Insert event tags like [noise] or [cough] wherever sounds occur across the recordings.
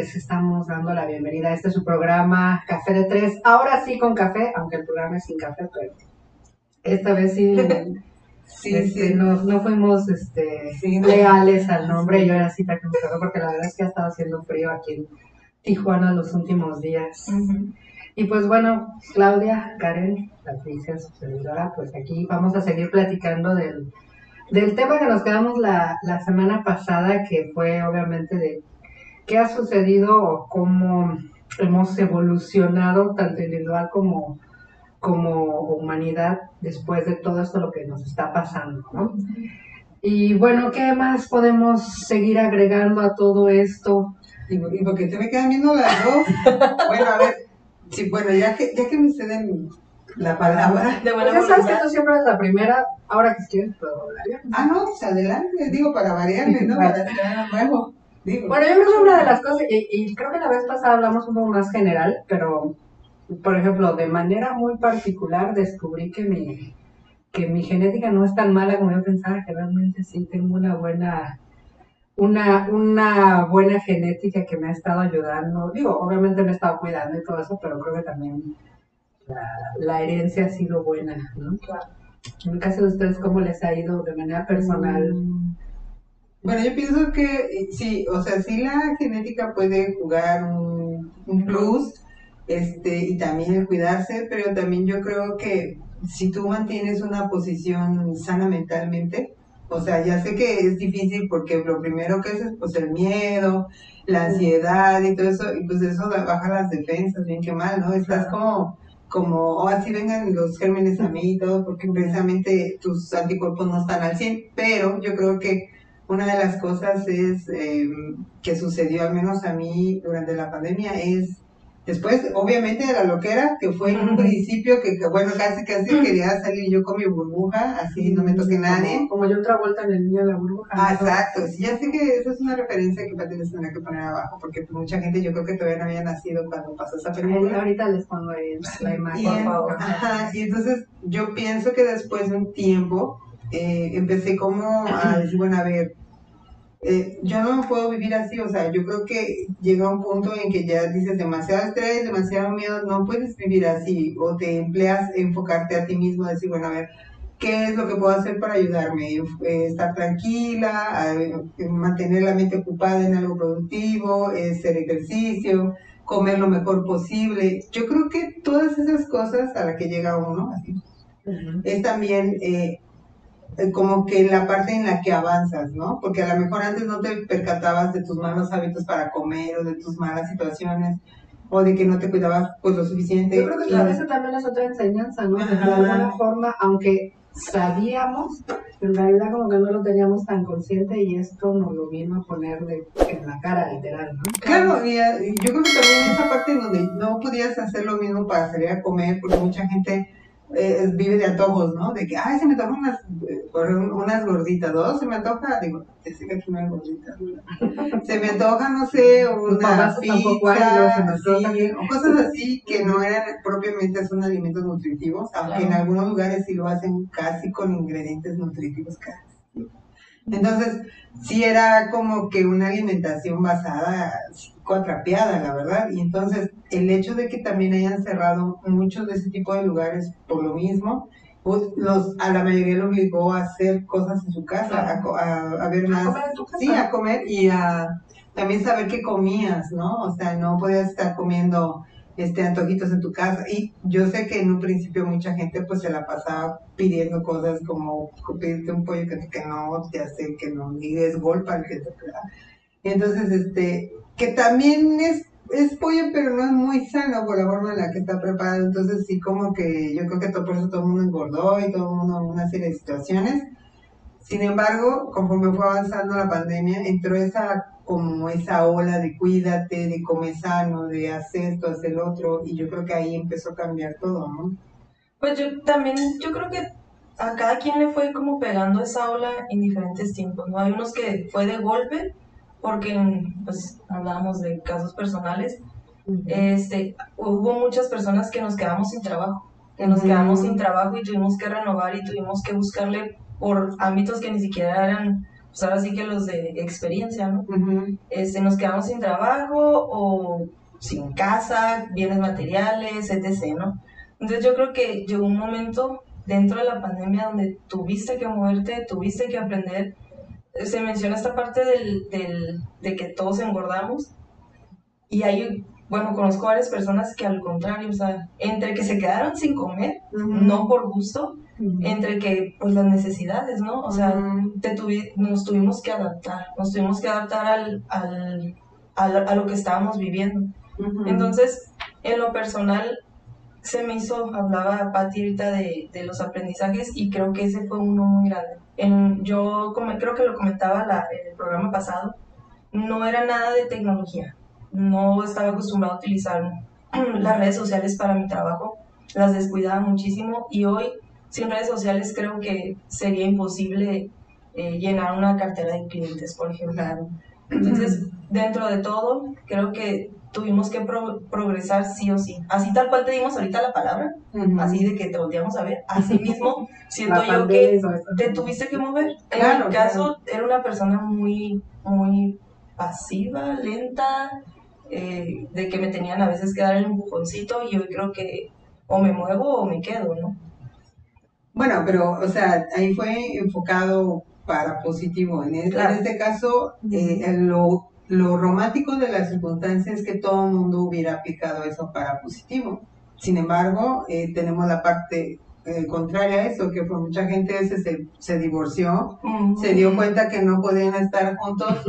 les estamos dando la bienvenida a este su programa Café de Tres. Ahora sí con café, aunque el programa es sin café, pero esta vez sí, [laughs] Sí, este, sí. No, no fuimos este, Sí. leales al nombre. Yo era cita con café porque la verdad es que ha estado haciendo frío aquí en Tijuana los últimos días. Y pues bueno, Claudia, Karen, Patricia, su servidora, pues aquí vamos a seguir platicando del, del tema que nos quedamos la, la semana pasada, que fue obviamente de qué ha sucedido o cómo hemos evolucionado tanto individual como, como humanidad después de todo esto lo que nos está pasando, ¿no? Y bueno, ¿qué más podemos seguir agregando a todo esto? Y, y porque te me quedan viendo las dos. [laughs] Bueno, a ver, sí, bueno, ya que, ya que me ceden la palabra. [laughs] De buena Pues ya sabes que tú siempre eres la primera, ahora que quieres puedo hablar. Ah, no, pues adelante, digo, para variarle, ¿no? Para hacer algo nuevo. Digo. Bueno, yo creo que una de las cosas, y, y creo que la vez pasada hablamos un poco más general, pero, por ejemplo, de manera muy particular descubrí que mi, que mi genética no es tan mala como yo pensaba, que realmente sí tengo una buena, una, una buena genética que me ha estado ayudando. Digo, obviamente me he estado cuidando y todo eso, pero creo que también la, la herencia ha sido buena, ¿no? Claro. En el caso de ustedes, ¿cómo les ha ido de manera personal? Bueno, yo pienso que sí, o sea, sí la genética puede jugar un, un plus, este, y también el cuidarse, pero también yo creo que si tú mantienes una posición sana mentalmente, o sea, ya sé que es difícil porque lo primero que es, es pues el miedo, la ansiedad y todo eso, y pues eso baja las defensas, bien que mal, ¿no? Estás como, como, o así vengan los gérmenes a mí y todo, porque precisamente tus anticuerpos no están al 100, pero yo creo que una de las cosas es eh, que sucedió al menos a mí durante la pandemia es después obviamente de la loquera que fue en un principio que, que, bueno casi casi quería salir yo con mi burbuja así no me toque nadie Como, yo otra vuelta en el niño de la burbuja. Ah, ¿no? exacto, sí, ya sé que esa es una referencia que Pati les tendrá que poner abajo, porque mucha gente yo creo que todavía no había nacido cuando pasó esa película. Ahorita les pongo ahí la imagen, Y, por favor. ajá, y entonces yo pienso que después de un tiempo eh, empecé como a decir, bueno, a ver, eh, yo no puedo vivir así, o sea, yo creo que llega un punto en que ya dices demasiado estrés, demasiado miedo, no puedes vivir así, o te empleas enfocarte a ti mismo, decir, bueno, a ver, ¿qué es lo que puedo hacer para ayudarme? Eh, estar tranquila, mantener la mente ocupada en algo productivo, eh, hacer ejercicio, comer lo mejor posible. Yo creo que todas esas cosas a las que llega uno, así, es también eh, como que la parte en la que avanzas, ¿no? Porque a lo mejor antes no te percatabas de tus malos hábitos para comer o de tus malas situaciones o de que no te cuidabas pues lo suficiente. Yo creo que vez esa también es otra enseñanza, ¿no? De que de Ajá. alguna forma, aunque sabíamos, en realidad como que no lo teníamos tan consciente y esto nos lo vino a poner de, en la cara, literal, ¿no? Claro, y, eh, y yo creo que también esa parte en donde no podías hacer lo mismo para salir a comer, porque mucha gente eh, vive de antojos, ¿no? De que, ay, se me antojan unas, unas gorditas, dos, se me antoja, digo, ya sé que aquí gorditas, ¿verdad? [laughs] se me antoja, no sé, una pizza, o cosas así que no eran propiamente son alimentos nutritivos, aunque en algunos lugares sí lo hacen casi con ingredientes nutritivos casi. Entonces, sí era como que una alimentación basada, psicoatrapeada, la verdad. Y entonces, el hecho de que también hayan cerrado muchos de ese tipo de lugares por lo mismo, pues los, a la mayoría lo obligó a hacer cosas en su casa, a, a, a ver más. comer. Sí, a comer y a también saber qué comías, ¿no? O sea, no podías estar comiendo este antojitos en tu casa. Y yo sé que en un principio mucha gente pues se la pasaba pidiendo cosas como pedirte un pollo que, que no te hace, que no, ni es golpe al que te. Entonces, este, que también es, es pollo, pero no es muy sano por la forma en la que está preparado. Entonces, sí, como que yo creo que todo, por eso todo el mundo engordó y todo el mundo una serie de situaciones. Sin embargo, conforme fue avanzando la pandemia, entró esa como esa ola de cuídate, de come sano, de haz esto, haz el otro, y yo creo que ahí empezó a cambiar todo, ¿no? Pues yo también, yo creo que a cada quien le fue como pegando esa ola en diferentes tiempos, ¿no? Hay unos que fue de golpe, porque pues hablábamos de casos personales, este, hubo muchas personas que nos quedamos sin trabajo, que nos Ujú. quedamos sin trabajo y tuvimos que renovar y tuvimos que buscarle por ámbitos que ni siquiera eran pues ahora sí que los de experiencia, ¿no? este, nos quedamos sin trabajo o sin casa, bienes materiales, etc., ¿no? Entonces yo creo que llegó un momento dentro de la pandemia donde tuviste que moverte, tuviste que aprender. Se menciona esta parte del, del, de que todos engordamos y hay, bueno, conozco varias personas que al contrario, o sea, entre que se quedaron sin comer, no por gusto, entre que, pues las necesidades, ¿no? O sea, te nos tuvimos que adaptar, nos tuvimos que adaptar al, al, a lo que estábamos viviendo. Entonces, en lo personal, se me hizo, hablaba Pati ahorita de, de, los aprendizajes y creo que ese fue uno muy grande. En, yo como, creo que lo comentaba la, en el programa pasado, no era nada de tecnología, no estaba acostumbrado a utilizar [clears throat] las redes sociales para mi trabajo, las descuidaba muchísimo y hoy sin redes sociales creo que sería imposible eh, llenar una cartera de clientes, por ejemplo. Entonces, [clears throat] dentro de todo, creo que tuvimos que progresar sí o sí. Así tal cual te dimos ahorita la palabra, así de que te volteamos a ver, así [laughs] mismo siento yo que te tuviste que mover. en mi caso, era una persona muy, muy pasiva, lenta, eh, de que me tenían a veces que dar el empujoncito y hoy creo que o me muevo o me quedo, ¿no? Bueno, pero, o sea, ahí fue enfocado para positivo. En, este, en este caso, eh, lo lo romántico de las circunstancias es que todo el mundo hubiera aplicado eso para positivo. Sin embargo, eh, tenemos la parte eh, contraria a eso, que por mucha gente se, se divorció, se dio cuenta que no podían estar juntos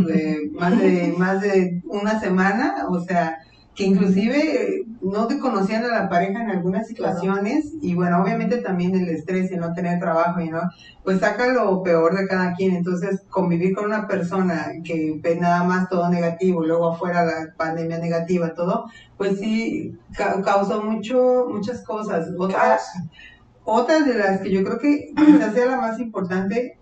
más, de, más de una semana, o sea, que inclusive no te conocían a la pareja en algunas situaciones y bueno, obviamente también el estrés y no tener trabajo y no, pues saca lo peor de cada quien, entonces convivir con una persona que ve nada más todo negativo, luego afuera la pandemia negativa, todo, pues sí causó mucho, muchas cosas. Otras, otras de las que yo creo que quizás sea la más importante,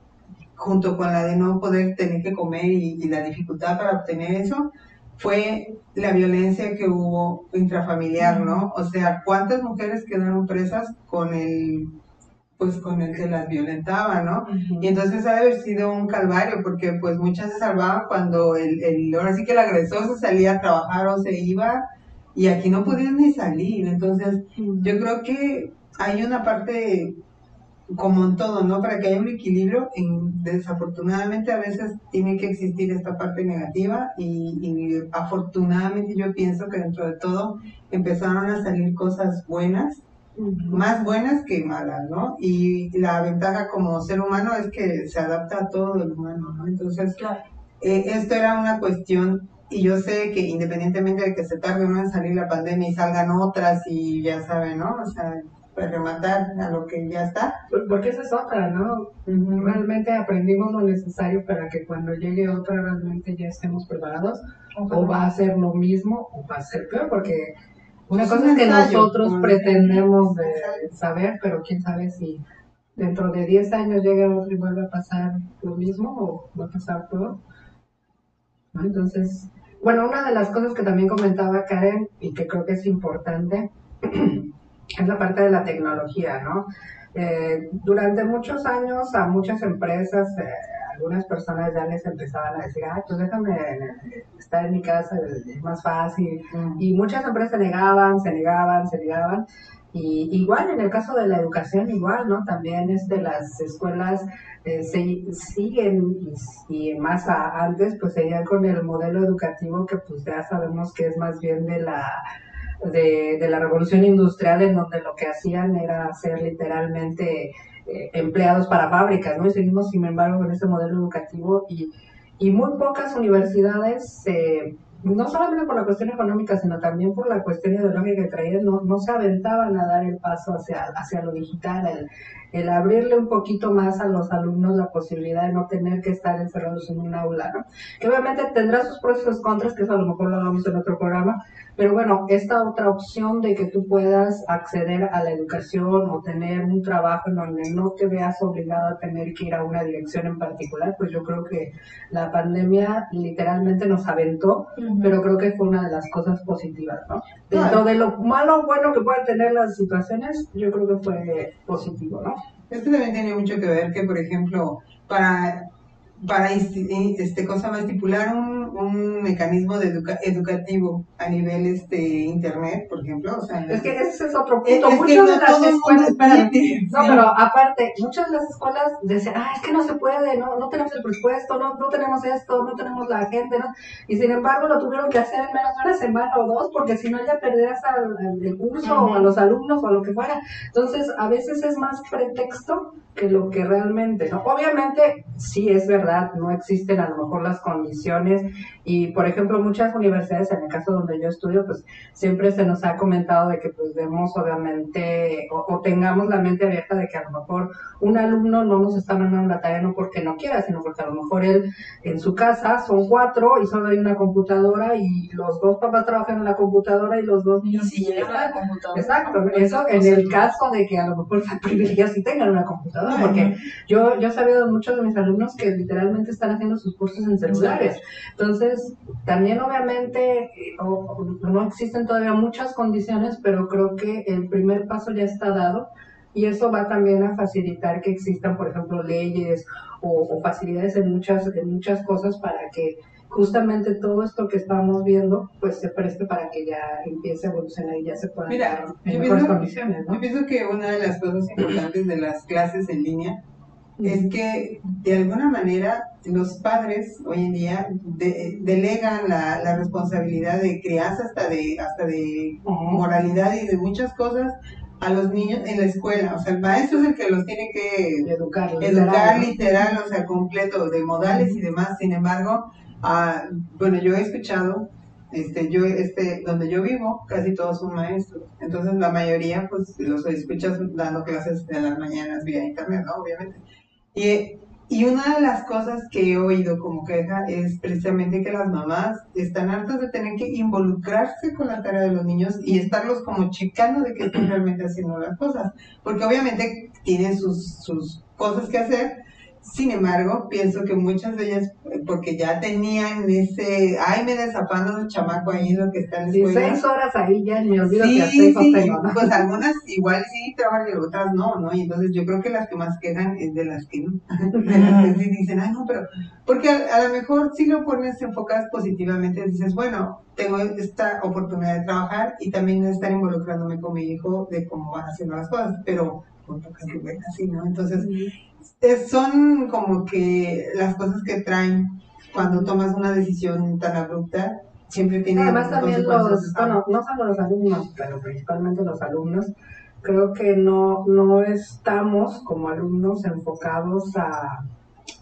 junto con la de no poder tener que comer y la dificultad para obtener eso, fue la violencia que hubo intrafamiliar, ¿no? O sea, ¿cuántas mujeres quedaron presas con el pues con el que las violentaba, ¿no? Y entonces ha de haber sido un calvario, porque pues muchas se salvaban cuando el, el, ahora sí que el agresor se salía a trabajar o se iba, y aquí no podían ni salir. Entonces, yo creo que hay una parte como en todo, ¿no? Para que haya un equilibrio, desafortunadamente a veces tiene que existir esta parte negativa y, afortunadamente yo pienso que dentro de todo empezaron a salir cosas buenas, más buenas que malas, ¿no? Y la ventaja como ser humano es que se adapta a todo el humano, ¿no? Entonces, eh, esto era una cuestión y yo sé que independientemente de que se tarde uno en salir la pandemia y salgan otras y ya saben, ¿no? O sea, rematar a lo que ya está. Pues, porque esa es otra, ¿no? Realmente aprendimos lo necesario para que cuando llegue otra realmente ya estemos preparados, o va a ser lo mismo o va a ser peor, porque una cosa es que nosotros pretendemos de saber, pero quién sabe si dentro de 10 años llega otro y vuelve a pasar lo mismo o va a pasar peor. Entonces, bueno, una de las cosas que también comentaba Karen y que creo que es importante [clears throat] es la parte de la tecnología, ¿no? Eh, durante muchos años a muchas empresas, eh, algunas personas ya les empezaban a decir, ah, pues déjame estar en mi casa, es más fácil. Y muchas empresas se negaban, se negaban, se negaban. Y igual en el caso de la educación, igual, ¿no? También es de las escuelas eh, se, siguen y, más antes, pues seguían con el modelo educativo que pues ya sabemos que es más bien de la de, de, la revolución industrial en donde lo que hacían era ser literalmente eh, empleados para fábricas, ¿no? Y seguimos, sin embargo, con ese modelo educativo y, y muy pocas universidades, eh, no solamente por la cuestión económica, sino también por la cuestión ideológica que traían, no, no se aventaban a dar el paso hacia, hacia lo digital, el, el abrirle un poquito más a los alumnos la posibilidad de no tener que estar encerrados en un aula, ¿no? Que obviamente tendrá sus pros y sus contras, que eso a lo mejor lo hablamos en otro programa, pero bueno, esta otra opción de que tú puedas acceder a la educación o tener un trabajo en donde no te veas obligado a tener que ir a una dirección en particular, pues yo creo que la pandemia literalmente nos aventó, pero creo que fue una de las cosas positivas, ¿no? Dentro de lo malo o bueno que puedan tener las situaciones, yo creo que fue positivo, ¿no? Esto también tiene mucho que ver que, por ejemplo, para para este, cosa más estipular un, un mecanismo de educativo a nivel este internet, por ejemplo. O sea, es que ese es otro punto. muchas de las escuelas, no, pero aparte, muchas de las escuelas dicen, ah, es que no se puede, no, no tenemos el presupuesto, no, no tenemos esto, no tenemos la gente, ¿no? Y sin embargo lo tuvieron que hacer en menos de una semana o dos, porque si no ya perdías al, el curso o a los alumnos o a lo que fuera. Entonces, a veces es más pretexto que lo que realmente, ¿no? Obviamente, sí es verdad, no existen a lo mejor las condiciones y, por ejemplo, muchas universidades, en el caso donde yo estudio, pues siempre se nos ha comentado de que pues demos obviamente o, tengamos la mente abierta de que a lo mejor un alumno no nos está mandando la tarea no porque no quiera, sino porque a lo mejor él en su casa son cuatro y solo hay una computadora y los dos papás trabajan en la computadora y los dos niños... Y si la computadora. Exacto, eso en el caso de que a lo mejor privilegiados y tengan una computadora porque yo, yo he sabido de muchos de mis alumnos que literalmente están haciendo sus cursos en celulares. Entonces, también obviamente no existen todavía muchas condiciones, pero creo que el primer paso ya está dado y eso va también a facilitar que existan, por ejemplo, leyes o, facilidades en muchas, en muchas cosas para que justamente todo esto que estamos viendo pues se preste para que ya empiece a evolucionar y ya se pueda Mira, en mejores condiciones. ¿no? Yo pienso que una de las cosas importantes de las clases en línea es que de alguna manera los padres hoy en día delegan la, la, responsabilidad de crianza hasta de hasta de moralidad y de muchas cosas a los niños en la escuela. O sea, el maestro es el que los tiene que educar, educar literal, o sea, completo, de modales y demás. Sin embargo, Ah, bueno, yo he escuchado, este, yo, este, donde yo vivo, casi todos son maestros. Entonces, la mayoría, pues, los escuchas dando clases en las mañanas vía internet, ¿no? Obviamente. Y, y una de las cosas que he oído como queja es precisamente que las mamás están hartas de tener que involucrarse con la tarea de los niños y estarlos como chicando de que estén [clears throat] realmente haciendo las cosas. Porque obviamente tienen sus, sus cosas que hacer, sin embargo, pienso que muchas de ellas, porque ya tenían ese, ay, me desapando el chamaco ahí, lo que está en la escuela. seis horas ahí ya, ni olvido sí, que sí, tengo, pues algunas igual sí trabajan y otras no, ¿no? Y entonces yo creo que las que más quejan es de las que no, [laughs] de las que sí dicen, ay, no, pero, porque a, lo mejor si lo pones enfocadas positivamente, dices, bueno, tengo esta oportunidad de trabajar y también de estar involucrándome con mi hijo de cómo van haciendo las cosas, pero con pocas así, ¿no? Entonces son como que las cosas que traen cuando tomas una decisión tan abrupta, siempre tiene Además también los, bueno, no solo los alumnos, pero principalmente los alumnos, creo que no, no estamos como alumnos enfocados a,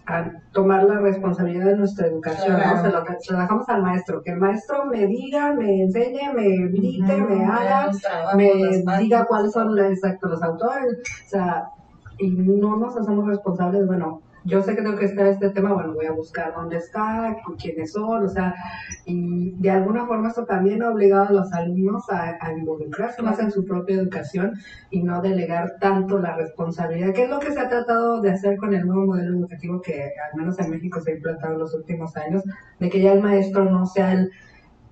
a tomar la responsabilidad de nuestra educación, ¿no? Se lo, se lo, dejamos al maestro, que el maestro me diga, me enseñe, me grite, me haga, me diga cuáles son exacto, los autores, o sea, y no nos hacemos responsables, bueno, yo sé que tengo que estar este tema, bueno, voy a buscar dónde está, quiénes son, o sea, y de alguna forma esto también ha obligado a los alumnos a, involucrarse más en su propia educación y no delegar tanto la responsabilidad, que es lo que se ha tratado de hacer con el nuevo modelo educativo que al menos en México se ha implantado en los últimos años, de que ya el maestro no sea el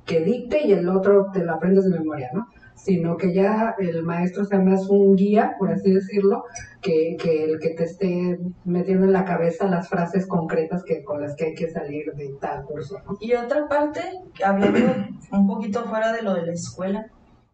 que dicte y el otro te lo aprendes de memoria, ¿no? Sino que ya el maestro sea más un guía, por así decirlo, que, que, el que te esté metiendo en la cabeza las frases concretas que con las que hay que salir de tal curso. Y otra parte, hablando un poquito fuera de lo de la escuela,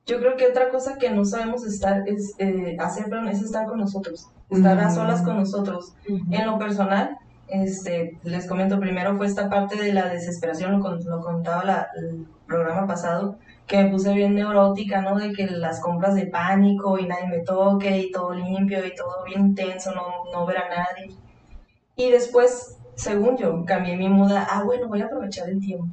yo creo que otra cosa que no sabemos estar es eh, hacer, es estar con nosotros, estar a solas con nosotros. En lo personal, este, les comento primero fue esta parte de la desesperación, lo, lo contaba la, el programa pasado, que me puse bien neurótica, ¿no? De que las compras de pánico y nadie me toque y todo limpio y todo bien intenso, no, no ver a nadie. Y después, según yo, cambié mi muda, ah, bueno, voy a aprovechar el tiempo.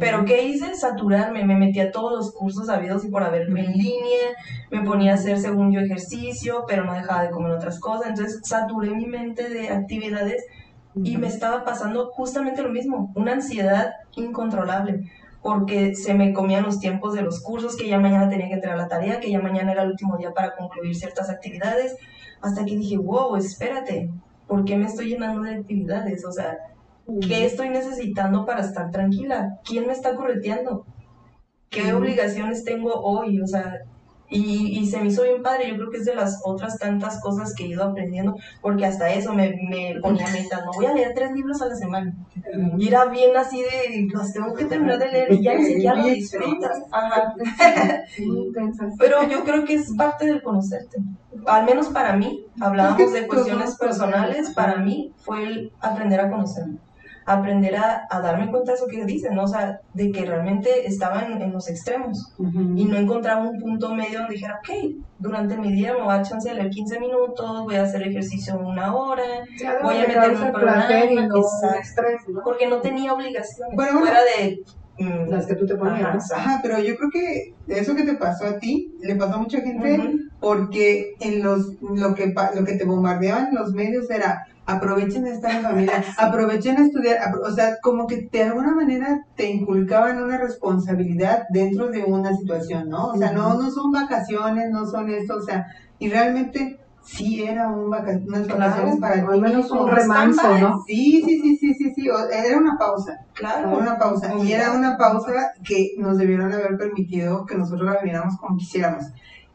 Pero ¿qué hice? Saturarme, me metí a todos los cursos habidos y por haberme en línea, me ponía a hacer según yo ejercicio, pero no dejaba de comer otras cosas, entonces saturé mi mente de actividades y me estaba pasando justamente lo mismo, una ansiedad incontrolable porque se me comían los tiempos de los cursos, que ya mañana tenía que entregar la tarea, que ya mañana era el último día para concluir ciertas actividades, hasta que dije, wow, espérate, ¿por qué me estoy llenando de actividades? O sea, ¿qué estoy necesitando para estar tranquila? ¿Quién me está correteando? ¿Qué obligaciones tengo hoy? O sea, Y, y, se me hizo bien padre, yo creo que es de las otras tantas cosas que he ido aprendiendo, porque hasta eso me, me ponía meta, no voy a leer tres libros a la semana. Y era bien así de, los tengo que terminar de leer y ya ni siquiera lo disfrutas. Ajá. Pero yo creo que es parte del conocerte. Al menos para mí, hablábamos de cuestiones personales, para mí fue el aprender a conocerme aprender a, darme cuenta de eso que dicen, ¿no? O sea, de que realmente estaban en, los extremos. Y no encontraba un punto medio donde dijera, ok, durante mi día me voy a chance leer 15 minutos, voy a hacer ejercicio una hora, voy a meterme un programa, porque no tenía obligaciones. Fuera de mm, las que tú te ponías. Ajá, pero yo creo que eso que te pasó a ti le pasó a mucha gente porque en los lo que lo que te bombardeaban los medios era aprovechen de estar en familia, aprovechen a estudiar, o sea, como que de alguna manera te inculcaban una responsabilidad dentro de una situación, ¿no? O sea, no, no son vacaciones, no son esto, o sea, y realmente sí era un unas vacaciones para ti. Al menos un remanso, ¿no? Sí, sí, sí, sí, sí, sí, era una pausa, claro, una pausa, y era una pausa que nos debieron haber permitido que nosotros la viviéramos como quisiéramos,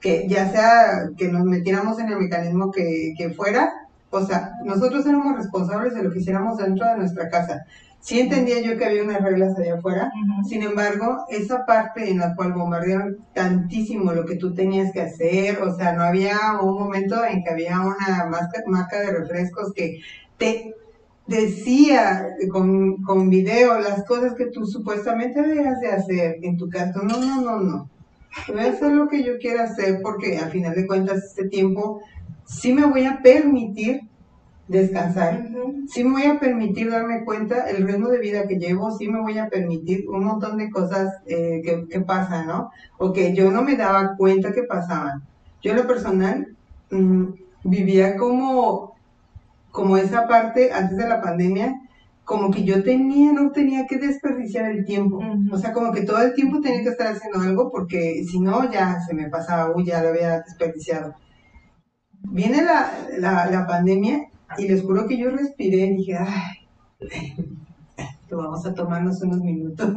que ya sea que nos metiéramos en el mecanismo que, que fuera, o sea, nosotros éramos responsables de lo que hiciéramos dentro de nuestra casa. Sí entendía yo que había unas reglas allá afuera, sin embargo, esa parte en la cual bombardearon tantísimo lo que tú tenías que hacer, o sea, no había un momento en que había una marca, de refrescos que te decía con, con video las cosas que tú supuestamente debías de hacer en tu casa. No, no, no, no. Voy a hacer lo que yo quiera hacer porque al final de cuentas este tiempo sí me voy a permitir descansar, sí me voy a permitir darme cuenta el ritmo de vida que llevo, sí me voy a permitir un montón de cosas eh, que, pasan, ¿no? O que yo no me daba cuenta que pasaban. Yo en lo personal mm, vivía como, como esa parte antes de la pandemia, como que yo tenía, no tenía que desperdiciar el tiempo. O sea, como que todo el tiempo tenía que estar haciendo algo porque si no, ya se me pasaba, uy, ya lo había desperdiciado viene la, la, la pandemia y les juro que yo respiré y dije, ay, vamos a tomarnos unos minutos,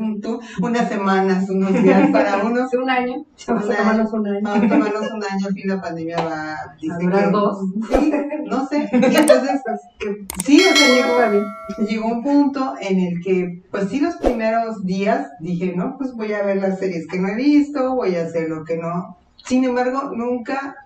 unas semanas, unos días para [laughs] uno. un año. Vamos a tomarnos un año. Vamos a tomarnos un año, fin la pandemia va a durar dos. Sí, no sé. Y entonces, sí, o sea, llegó, llegó un punto en el que, pues sí, los primeros días dije, no, pues voy a ver las series que no he visto, voy a hacer lo que no. Sin embargo, nunca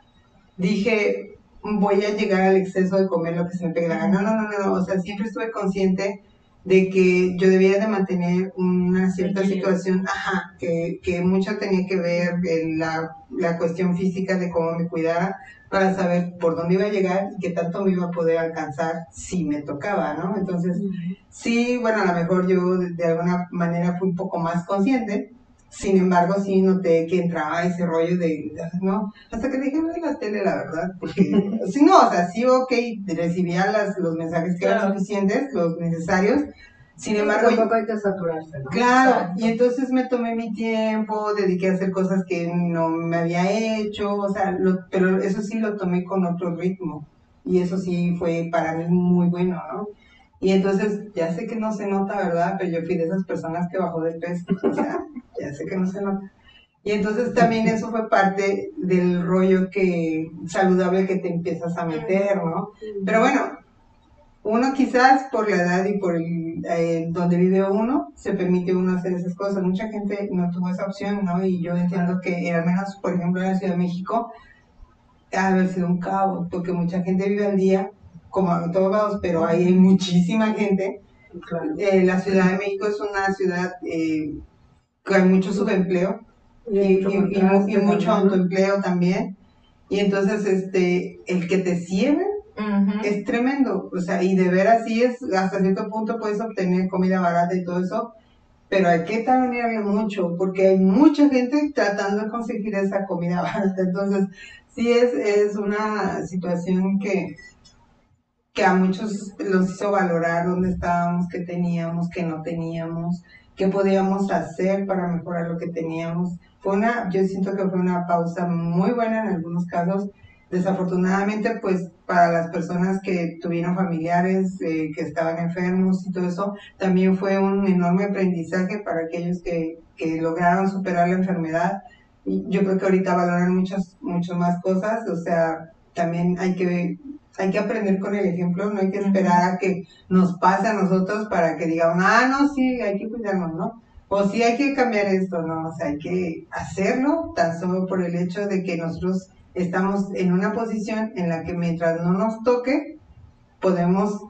dije, voy a llegar al exceso de comer lo que se me pegue la gana. No, no, no, no, o sea, siempre estuve consciente de que yo debía de mantener una cierta situación, ajá, que, que mucho tenía que ver en la, la cuestión física de cómo me cuidara para saber por dónde iba a llegar y qué tanto me iba a poder alcanzar si me tocaba, ¿no? Entonces, sí, bueno, a lo mejor yo de alguna manera fui un poco más consciente, sin embargo, sí noté que entraba ese rollo de, ¿no? Hasta que dejé de la tele, la verdad, porque, [laughs] sí, no, o sea, sí, ok, recibía las, los mensajes que eran suficientes, los necesarios, sin embargo... Tampoco hay que saturarse, ¿no? Claro, y entonces me tomé mi tiempo, dediqué a hacer cosas que no me había hecho, o sea, pero eso sí lo tomé con otro ritmo, y eso sí fue para mí muy bueno, ¿no? Y entonces, ya sé que no se nota, ¿verdad? Pero yo fui de esas personas que bajó de peso. O sea, ya sé que no se nota. Y entonces también eso fue parte del rollo que saludable que te empiezas a meter, ¿no? Pero bueno, uno quizás por la edad y por el, eh, donde vive uno, se permite uno hacer esas cosas. Mucha gente no tuvo esa opción, ¿no? Y yo entiendo que al menos, por ejemplo, en la Ciudad de México, ha haber sido un caos, porque mucha gente vive al día como en todos lados, pero ahí hay muchísima gente. Eh, la Ciudad de México es una ciudad eh, hay mucho subempleo y, mucho, autoempleo también. Y entonces este el que te cierren es tremendo. O sea, y de ver así es, hasta cierto punto puedes obtener comida barata y todo eso, pero hay que talonearle mucho, porque hay mucha gente tratando de conseguir esa comida [laughs] barata. Entonces, sí es, es una situación que, que a muchos los hizo valorar dónde estábamos, qué teníamos, qué no teníamos, qué podíamos hacer para mejorar lo que teníamos. Fue una, yo siento que fue una pausa muy buena en algunos casos. Desafortunadamente, pues para las personas que tuvieron familiares eh, que estaban enfermos y todo eso, también fue un enorme aprendizaje para aquellos que, que lograron superar la enfermedad yo creo que ahorita valoran muchas, muchas más cosas, o sea, también hay que hay que aprender con el ejemplo, no hay que esperar a que nos pase a nosotros para que digamos, ah, no, sí, hay que cuidarnos, ¿no? O sí hay que cambiar esto, ¿no? O sea, hay que hacerlo tan solo por el hecho de que nosotros estamos en una posición en la que mientras no nos toque, podemos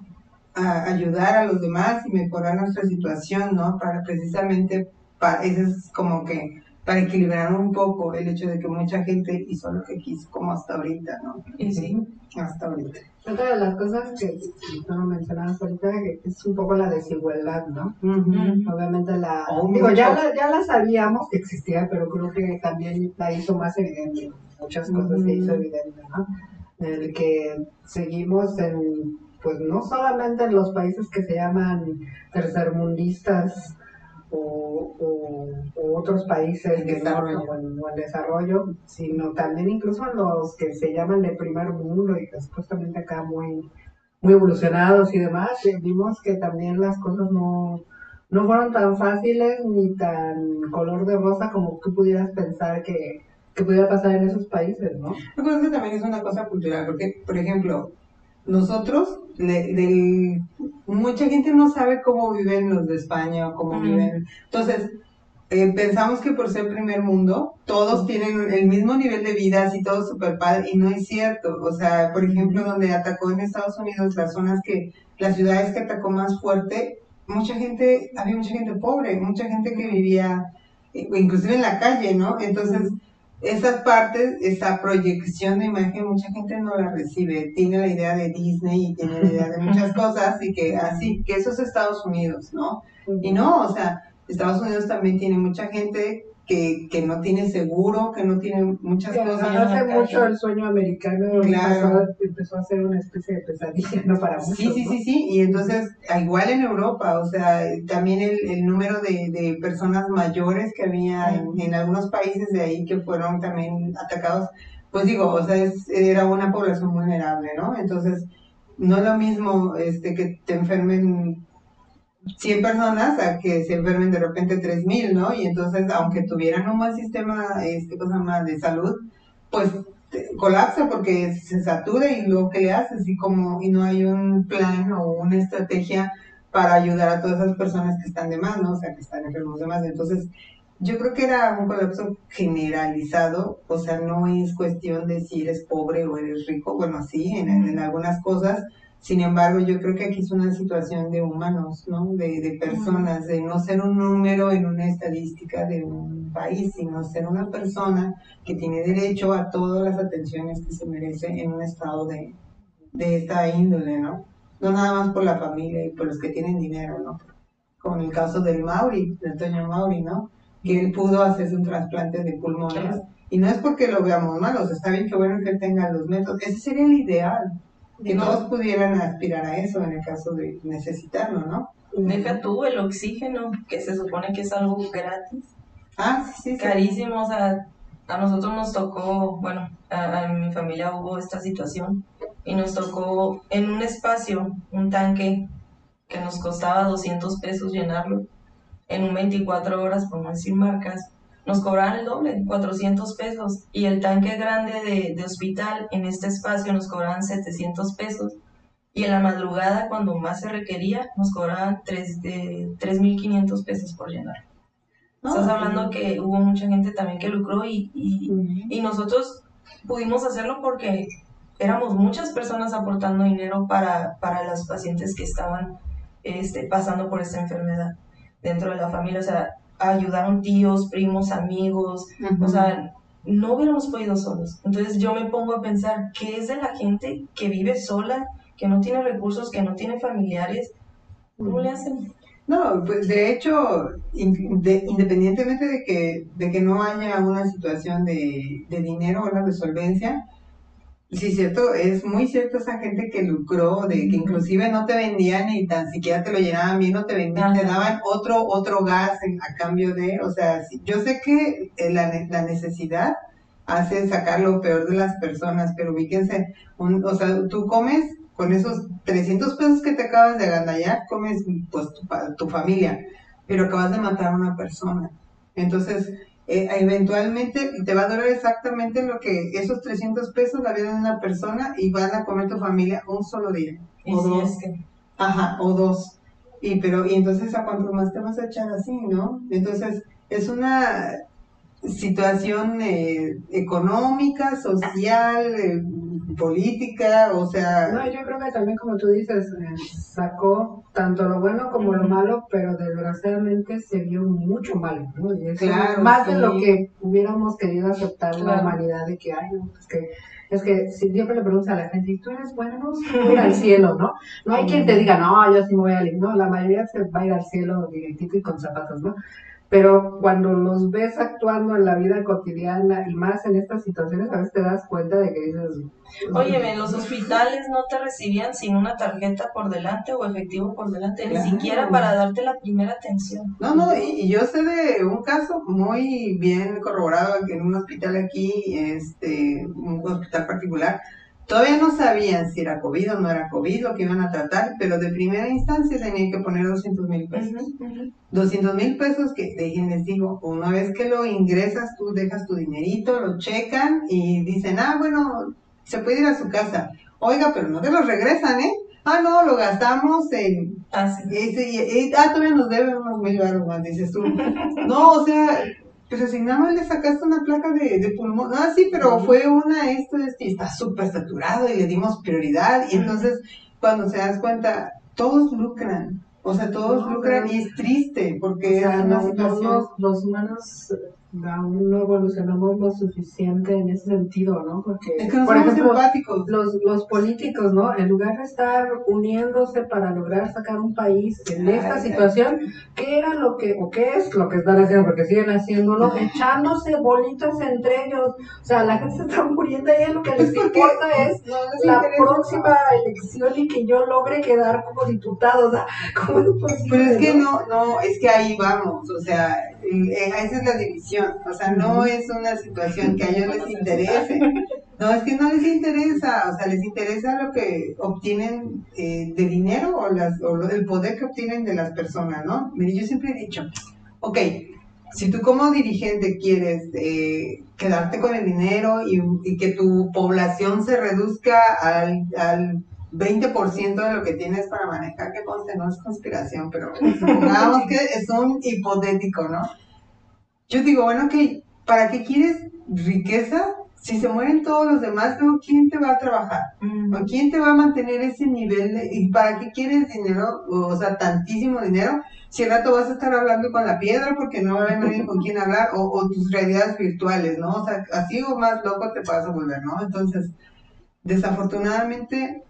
ayudar a los demás y mejorar nuestra situación, ¿no? Para precisamente, para, eso es como que para equilibrar un poco el hecho de que mucha gente hizo lo que quiso, como hasta ahorita, ¿no? Y sí. Hasta ahorita. Otra de las cosas que no mencionabas ahorita es un poco la desigualdad, ¿no? Obviamente la... Oh, digo, ya la, ya la sabíamos que existía, pero creo que también la hizo más evidente. Muchas cosas que hizo evidente, ¿no? El que seguimos en, pues no solamente en los países que se llaman tercermundistas, o, o, o otros países En que desarrollo. o en, en desarrollo, sino también incluso en los que se llaman de primer mundo y que supuestamente acá muy, muy evolucionados y demás, eh, vimos que también las cosas no, no fueron tan fáciles ni tan color de rosa como tú pudieras pensar que, que pudiera pasar en esos países, ¿no? Yo creo que también es una cosa cultural, porque, por ejemplo, nosotros, de- mucha gente no sabe cómo viven los de España o cómo viven. Entonces, eh, pensamos que por ser primer mundo, todos tienen el mismo nivel de vida, así todo súper padre, y no es cierto. O sea, por ejemplo, donde atacó en Estados Unidos, las zonas que, las ciudades que atacó más fuerte, mucha gente, había mucha gente pobre, mucha gente que vivía, eh, inclusive en la calle, ¿no? Entonces, esas partes, esa proyección de imagen, mucha gente no la recibe. Tiene la idea de Disney y tiene la idea de muchas [laughs] cosas y que así, que eso es Estados Unidos, ¿no? Y no, o sea, Estados Unidos también tiene mucha gente que, que no tiene seguro, que no tiene muchas Sí, cosas. hace mucho el sueño americano Claro. empezó, empezó a ser una especie de pesadilla, ¿no? Para muchos, Sí, sí, ¿no? sí, sí, y entonces, ah, igual en Europa, o sea, también el, el número de, de personas mayores que había en, en algunos países de ahí que fueron también atacados, pues digo, o sea, es- era una población vulnerable, ¿no? Entonces, no es lo mismo este, que te enfermen 100 personas a que se enfermen de repente 3000, ¿no? Y entonces, aunque tuvieran un buen sistema este, cosa más de salud, pues colapsa porque se satura y luego que le haces y como y no hay un plan o una estrategia para ayudar a todas esas personas que están de más, ¿no? O sea, que están enfermos de más. Entonces, yo creo que era un colapso generalizado, o sea, no es cuestión de si eres pobre o eres rico, bueno, sí, en, en algunas cosas, sin embargo, yo creo que aquí es una situación de humanos, ¿no? De, de personas, de no ser un número en una estadística de un país, sino ser una persona que tiene derecho a todas las atenciones que se merece en un estado de, de esta índole, ¿no? No nada más por la familia y por los que tienen dinero, ¿no? Como en el caso del Mauri, de Antonio Mauri, ¿no? Que él pudo hacerse un trasplante de pulmones. Y no es porque lo veamos mal, o sea, está bien que bueno que él tenga los métodos. Ese sería el ideal, que todos pudieran aspirar a eso en el caso de necesitarlo, ¿no? Deja tú el oxígeno, que se supone que es algo gratis, Ah, sí, sí, sí. carísimo, o sea, a nosotros nos tocó, bueno, a, a mi familia hubo esta situación y nos tocó en un espacio, un tanque que nos costaba 200 pesos llenarlo, en un 24 horas, por no decir marcas, nos cobraban el doble, 400 pesos, y el tanque grande de, de hospital en este espacio nos cobraban 700 pesos, y en la madrugada, cuando más se requería, nos cobraban tres- de 3.500 pesos por llenar. No, Estás sí. hablando que hubo mucha gente también que lucró y, y, Ujú. y nosotros pudimos hacerlo porque éramos muchas personas aportando dinero para, para los pacientes que estaban este, pasando por esta enfermedad dentro de la familia. O sea, ayudaron tíos, primos, amigos. O sea, no hubiéramos podido solos. Entonces yo me pongo a pensar, ¿qué es de la gente que vive sola, que no tiene recursos, que no tiene familiares? ¿Cómo le hacen? No, pues de hecho, in- de- independientemente de que, de que no haya una situación de, de dinero o una de solvencia, sí cierto, es muy cierto esa gente que lucró, de que inclusive no te vendían y tan siquiera te lo llenaban bien, no te vendían, te daban otro, otro gas en- a cambio de, o sea, sí, yo sé que eh, la, la necesidad hace sacar lo peor de las personas, pero ubíquense, un- o sea, tú comes con esos 300 pesos que te acabas de agandallar, comes pues tu, tu familia, pero acabas de matar a una persona. Entonces, eh, eventualmente te va a durar exactamente lo que esos 300 pesos la vida de una persona y van a comer tu familia un solo día. Y o si dos. es que- Ajá, o dos. Y pero, y entonces a cuánto más te vas a echar así, ¿no? Entonces, es una situación eh, económica, social, eh, política, o sea, No, yo creo que también, como tú dices, eh, sacó tanto lo bueno como lo malo, pero desgraciadamente se vio mucho malo, ¿no? Y eso Claro, más de lo que hubiéramos querido aceptar la humanidad de que, ay, no, es que, es que si siempre le preguntas a la gente, ¿y tú eres bueno? [laughs] No, a ir al cielo, ¿no? No hay quien te diga, no, yo sí me voy al No, la mayoría se va a ir al cielo directito y con zapatos, ¿no? Pero cuando los ves actuando en la vida cotidiana y más en estas situaciones, a veces te das cuenta de que dices... Óyeme, en los hospitales no te recibían sin una tarjeta por delante o efectivo por delante, Claro. ni siquiera para darte la primera atención. No, no, y, y yo sé de un caso muy bien corroborado que en un hospital aquí, este, un hospital particular, todavía no sabían si era COVID o no era COVID lo que iban a tratar, pero de primera instancia tenían que poner 200 mil pesos. 200 mil pesos que, dejen, les digo, una vez que lo ingresas, tú dejas tu dinerito, lo checan y dicen, ah, bueno, se puede ir a su casa. Oiga, pero no te lo regresan, ¿eh? Ah, no, lo gastamos en ese, y- y- ah, todavía nos debe unos mil baros más, dices tú. [laughs] No, o sea, si nada más le sacaste una placa de, de pulmón, ah, sí, pero fue una, esto, esto, y está súper saturado y le dimos prioridad. Y entonces, cuando se das cuenta, todos lucran. O sea, todos No, lucran pero- y es triste O porque sea, es una no- no situación. los humanos aún no evolucionamos lo suficiente en ese sentido, ¿no? Porque, Es que no por ejemplo, los, los políticos, ¿no? En lugar de estar uniéndose para lograr sacar un país en Ay, esta ay. situación, ¿qué era lo que, o qué es lo que están haciendo? Porque siguen haciéndolo, echándose bolitas entre ellos. O sea, la gente se está muriendo y lo que les importa es no les la próxima elección y que yo logre quedar como diputado. O sea, ¿cómo es posible? Pero es que no, no, es que ahí vamos, o sea, esa es la división, o sea, no es una situación que a ellos les [laughs] interese, no, es que no les interesa, o sea, les interesa lo que obtienen eh, de dinero o, las, o lo- el poder que obtienen de las personas, ¿no? Mire, yo siempre he dicho, ok, si tú como dirigente quieres eh, quedarte con el dinero y, y que tu población se reduzca al, al 20% de lo que tienes para manejar, que conste, no es conspiración, pero supongamos que es un hipotético, ¿no? Yo digo, bueno, ok, ¿para qué quieres riqueza? Si se mueren todos los demás, luego ¿quién te va a trabajar? ¿O quién te va a mantener ese nivel? de- ¿Y para qué quieres dinero? O sea, tantísimo dinero. Si al rato vas a estar hablando con la piedra porque no va a haber nadie con quien hablar, o, o tus realidades virtuales, ¿no? O sea, así o más loco te vas a volver, ¿no? Entonces, desafortunadamente,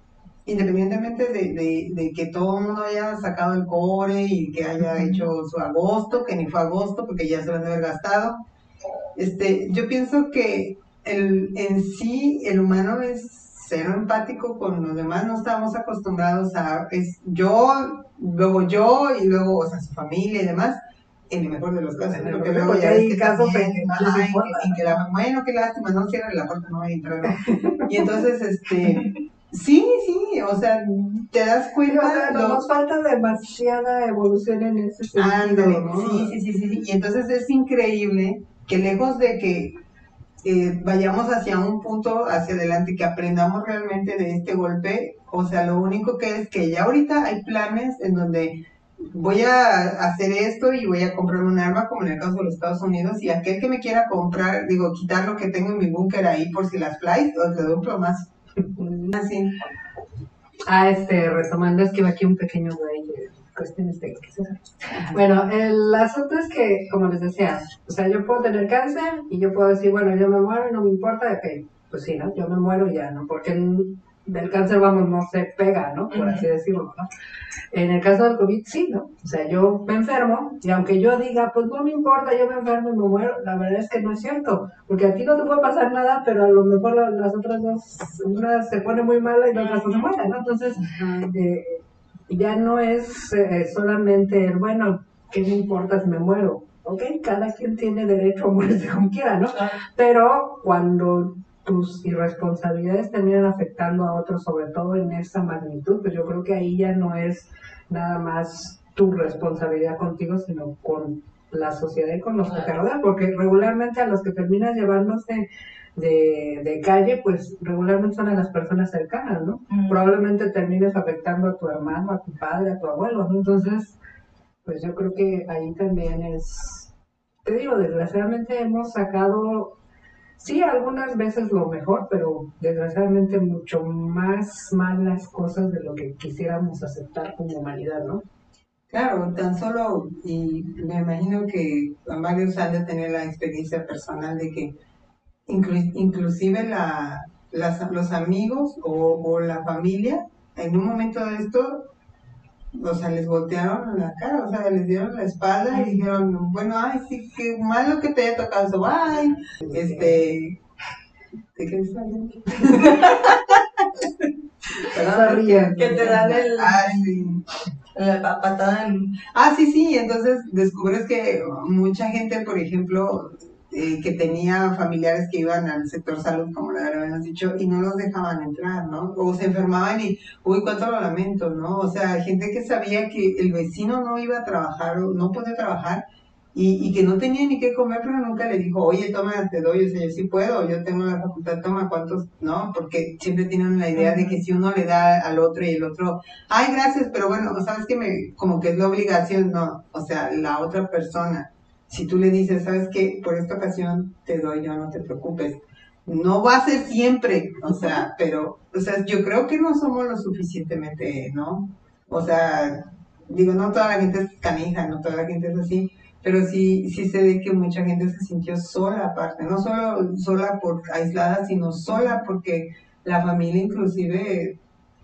independientemente de, de- de que todo el mundo haya sacado el cobre y que haya hecho su agosto, que ni fue agosto porque ya se lo han haber gastado, este, yo pienso que el, en sí el humano es cero empático con los demás, no estamos acostumbrados a, es yo, luego yo y luego, o sea, su familia y demás, en el mejor de los casos, porque mejor, luego porque ya hay casos que que- la, bueno, qué lástima, no cierren la puerta, no voy a entrar, ¿no? [laughs] Y entonces, este, sí, sí, o sea, te das Sí, o cuenta, sea, lo- nos falta demasiada evolución en ese sentido, Ándale, ¿no? sí, sí, sí, sí, sí. Y entonces es increíble que lejos de que eh, vayamos hacia un punto hacia adelante, que aprendamos realmente de este golpe, o sea, lo único que es que ya ahorita hay planes en donde voy a hacer esto y voy a comprar un arma, como en el caso de los Estados Unidos, y aquel que me quiera comprar, digo, quitar lo que tengo en mi búnker ahí por si las flies, os le doy un plomazo. Así. Ah, este, retomando, es que iba aquí un pequeño de cuestiones técnicas. Bueno, el asunto es que, como les decía, o sea, yo puedo tener cáncer y yo puedo decir, bueno, yo me muero y no me importa, ok, pues sí, ¿no? Yo me muero ya, ¿no? Porque del cáncer, vamos, no se pega, ¿no? Por así decirlo, ¿no? En el caso del COVID, sí, ¿no? O sea, yo me enfermo y aunque yo diga, pues no me importa, yo me enfermo y me muero, la verdad es que no es cierto. Porque a ti no te puede pasar nada, pero a lo mejor la- las otras dos, una se pone muy mala y la otra se muere, ¿no? Entonces, eh, ya no es eh, solamente el, bueno, ¿qué me importa si me muero? Ok, cada quien tiene derecho a morirse como quiera, ¿no? Pero cuando tus irresponsabilidades terminan afectando a otros, sobre todo en esa magnitud, pues yo creo que ahí ya no es nada más tu responsabilidad contigo, sino con la sociedad y con los que te rodean, porque regularmente a los que terminas llevándose de, de calle, pues regularmente son a las personas cercanas, ¿no? Mm. Probablemente termines afectando a tu hermano, a tu padre, a tu abuelo, ¿no? Entonces, pues yo creo que ahí también es, te digo, desgraciadamente hemos sacado, sí, algunas veces lo mejor, pero desgraciadamente mucho más malas cosas de lo que quisiéramos aceptar como humanidad, ¿no? Claro, tan solo, y me imagino que varios han de tener la experiencia personal de que inclu- inclusive la, las- los amigos o, o la familia, en un momento de esto, o sea, les voltearon la cara, o sea, les dieron la espalda y dijeron, bueno, ay, sí, qué malo que te haya tocado eso, ay, este... [laughs] Sorry, ya. Que te dan el, Ay, la pa- patada en... Ah, sí, sí, entonces descubres que mucha gente, por ejemplo, eh, que tenía familiares que iban al sector salud, como le habíamos dicho, y no los dejaban entrar, ¿no? O se enfermaban y, uy, cuánto lo lamento, ¿no? O sea, gente que sabía que el vecino no iba a trabajar o no podía trabajar y, y que no tenía ni qué comer, pero nunca le dijo, oye, toma, te doy, o sea, yo sí puedo, yo tengo la facultad, toma, ¿cuántos? ¿No? Porque siempre tienen la idea de que si uno le da al otro y el otro ay, gracias, pero bueno, sabes que me, como que es la obligación, no, o sea, la otra persona, si tú le dices, sabes que por esta ocasión te doy yo, no te preocupes, no va a ser siempre, o sea, pero, o sea, yo creo que no somos lo suficientemente, ¿no? O sea, digo, no toda la gente es canija, no toda la gente es así, pero sí, sí sé de que mucha gente se sintió sola aparte, no solo sola por aislada, sino sola porque la familia inclusive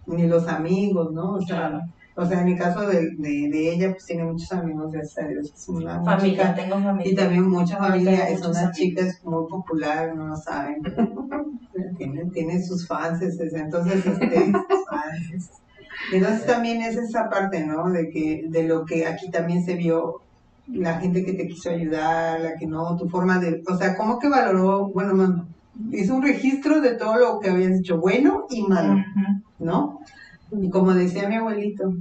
ni los amigos, ¿no? O sea. O sea, en el caso de, de, de ella, pues tiene muchos amigos, gracias a Dios. Es una, Familia, tengo familia. y también mucha familia, es una amigos. chica es muy popular, no lo saben. [laughs] tiene, tiene sus fans, es- entonces, este, [laughs] sus fans. Entonces también es esa parte, ¿no? De que, de lo que aquí también se vio, la gente que te quiso ayudar, la que no, tu forma de, o sea, ¿cómo que valoró? Bueno, no, hizo un registro de todo lo que habías hecho, bueno y malo. ¿no? Y como decía mi abuelito,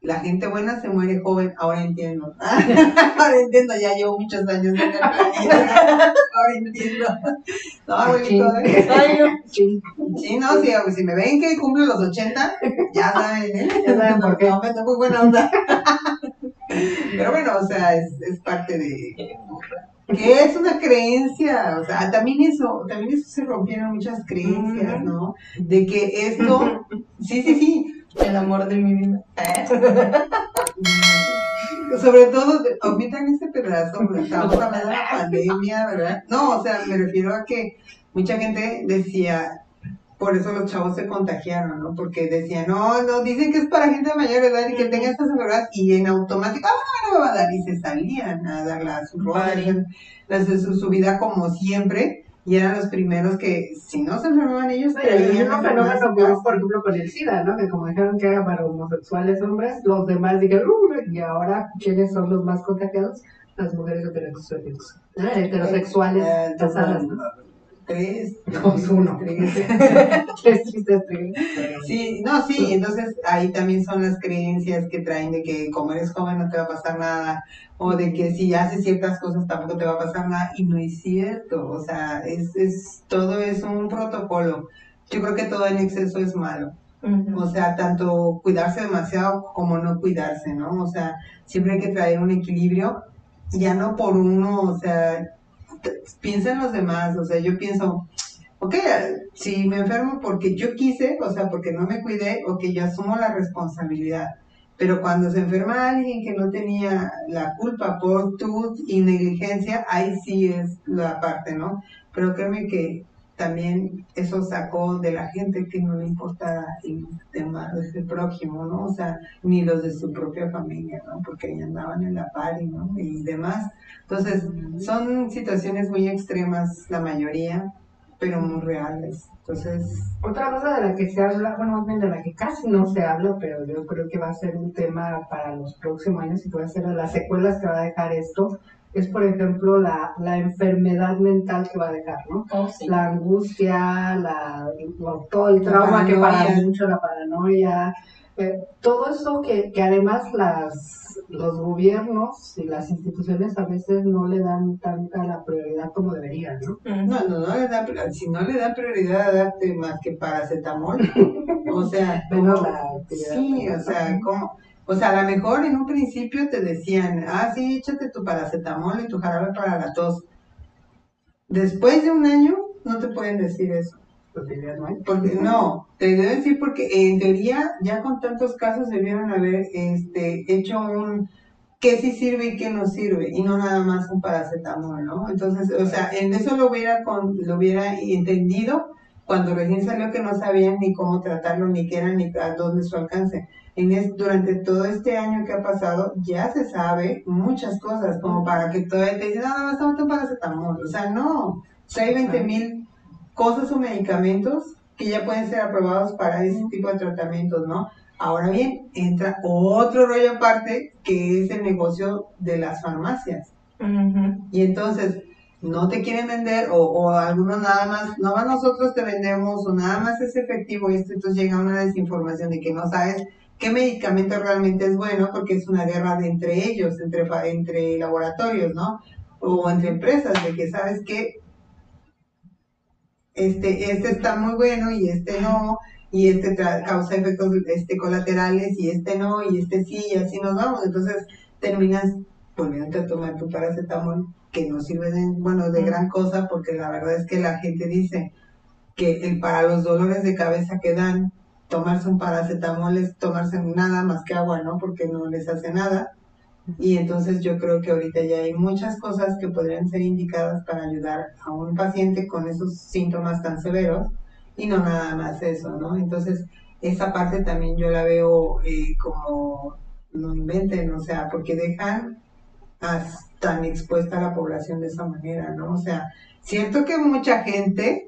la gente buena se muere joven, ahora entiendo. [laughs] ahora entiendo, ya llevo muchos años en el planeta, ahora entiendo. No, abuelito. Sí. sí, no, sí, si me ven que cumplo los 80, ya saben, ¿eh? Ya saben por qué. No, me muy buena onda. Pero bueno, o sea, es, es parte de... Que es una creencia, o sea, también eso, también eso se rompieron muchas creencias, ¿no? De que esto, sí, sí, sí, El amor de mi vida. [laughs] Sobre todo, omitan ese pedazo, porque estamos hablando de la pandemia, ¿verdad? No, o sea, me refiero a que mucha gente decía, por eso los chavos se contagiaron, ¿no? Porque decían, no, no, dicen que es para gente de mayor edad y que tenga estas enfermedades, y en automático, ah, va a dar, y se salían a dar la, su, Vale. la- su, su vida como siempre, y eran los primeros que, si no se enfermaban ellos, Y el traían enfermedades fenómeno casa. por ejemplo, con el SIDA, ¿no? Que como dijeron que era para homosexuales hombres, los demás dijeron, "Uh", y ahora, ¿quiénes son los más contagiados? Las mujeres heterosexuales, ah, heterosexuales Eh, casadas, ¿no? Tres, Dos, uno. [laughs] tres. [laughs] Tristes, tristes. Sí, no, sí, entonces ahí también son las creencias que traen de que como eres joven no te va a pasar nada, o de que si haces ciertas cosas tampoco te va a pasar nada, y no es cierto, o sea, es, es, todo es un protocolo. Yo creo que todo en exceso es malo, o sea, tanto cuidarse demasiado como no cuidarse, ¿no? O sea, siempre hay que traer un equilibrio, ya no por uno, o sea, piensa en los demás, o sea, yo pienso, ok, si me enfermo porque yo quise, o sea, porque no me cuidé, ok, yo asumo la responsabilidad. Pero cuando se enferma alguien que no tenía la culpa por tu negligencia, ahí sí es la parte, ¿no? Pero créeme que también eso sacó de la gente que no le importa el tema del prójimo, ¿no? O sea, ni los de su propia familia, ¿no? Porque andaban en la pari, ¿no? Y demás. Entonces, son situaciones muy extremas, la mayoría, pero muy reales. Entonces, Otra cosa de la que se habla, bueno, de la que casi no se habla, pero yo creo que va a ser un tema para los próximos años y puede ser las secuelas que va a dejar esto, es por ejemplo la, la enfermedad mental que va a dejar, ¿no? Oh, sí. La angustia, la, bueno, todo el trauma que para mucho, la paranoia, Eh, todo eso que, que además las, los gobiernos y las instituciones a veces no le dan tanta la prioridad como deberían, ¿no? No, no, no le da, si no le da prioridad a darte más que paracetamol, [laughs] o sea, Menos la sí, o sea, ¿cómo? O sea, a lo mejor en un principio te decían, ah, sí, échate tu paracetamol y tu jarabe para la tos. Después de un año, no te pueden decir eso. Dirías, ¿no? Porque no, te debo decir porque en teoría ya con tantos casos debieron haber este hecho un qué sí sirve y qué no sirve y no nada más un paracetamol, ¿no? Entonces, o sea, en eso lo hubiera con, lo hubiera entendido cuando recién salió que no sabían ni cómo tratarlo, ni qué era, ni a dónde su alcance. En es- durante todo este año que ha pasado, ya se sabe muchas cosas, como para que todavía te dicen, no, no, estamos un paracetamol. O sea, no. O sea, hay 20 mil cosas o medicamentos que ya pueden ser aprobados para ese tipo de tratamientos, ¿no? Ahora bien, entra otro rollo aparte que es el negocio de las farmacias. Ujú. Y entonces, no te quieren vender o, o algunos nada más, no nosotros te vendemos o nada más es efectivo esto, entonces llega una desinformación de que no sabes qué medicamento realmente es bueno porque es una guerra de entre ellos, entre, entre laboratorios, ¿no? O entre empresas, de que sabes que este, este está muy bueno y este no, y este causa efectos este, colaterales y este no, y este sí, y así nos vamos. Entonces terminas volviéndote a tomar tu paracetamol, que no sirve de, bueno, de gran cosa, porque la verdad es que la gente dice que el, para los dolores de cabeza que dan, tomarse un paracetamol es tomarse nada más que agua, ¿no? Porque no les hace nada. Y entonces yo creo que ahorita ya hay muchas cosas que podrían ser indicadas para ayudar a un paciente con esos síntomas tan severos y no nada más eso, ¿no? Entonces esa parte también yo la veo eh, como no inventen, o sea, porque dejan a- tan expuesta a la población de esa manera, ¿no? O sea, cierto que mucha gente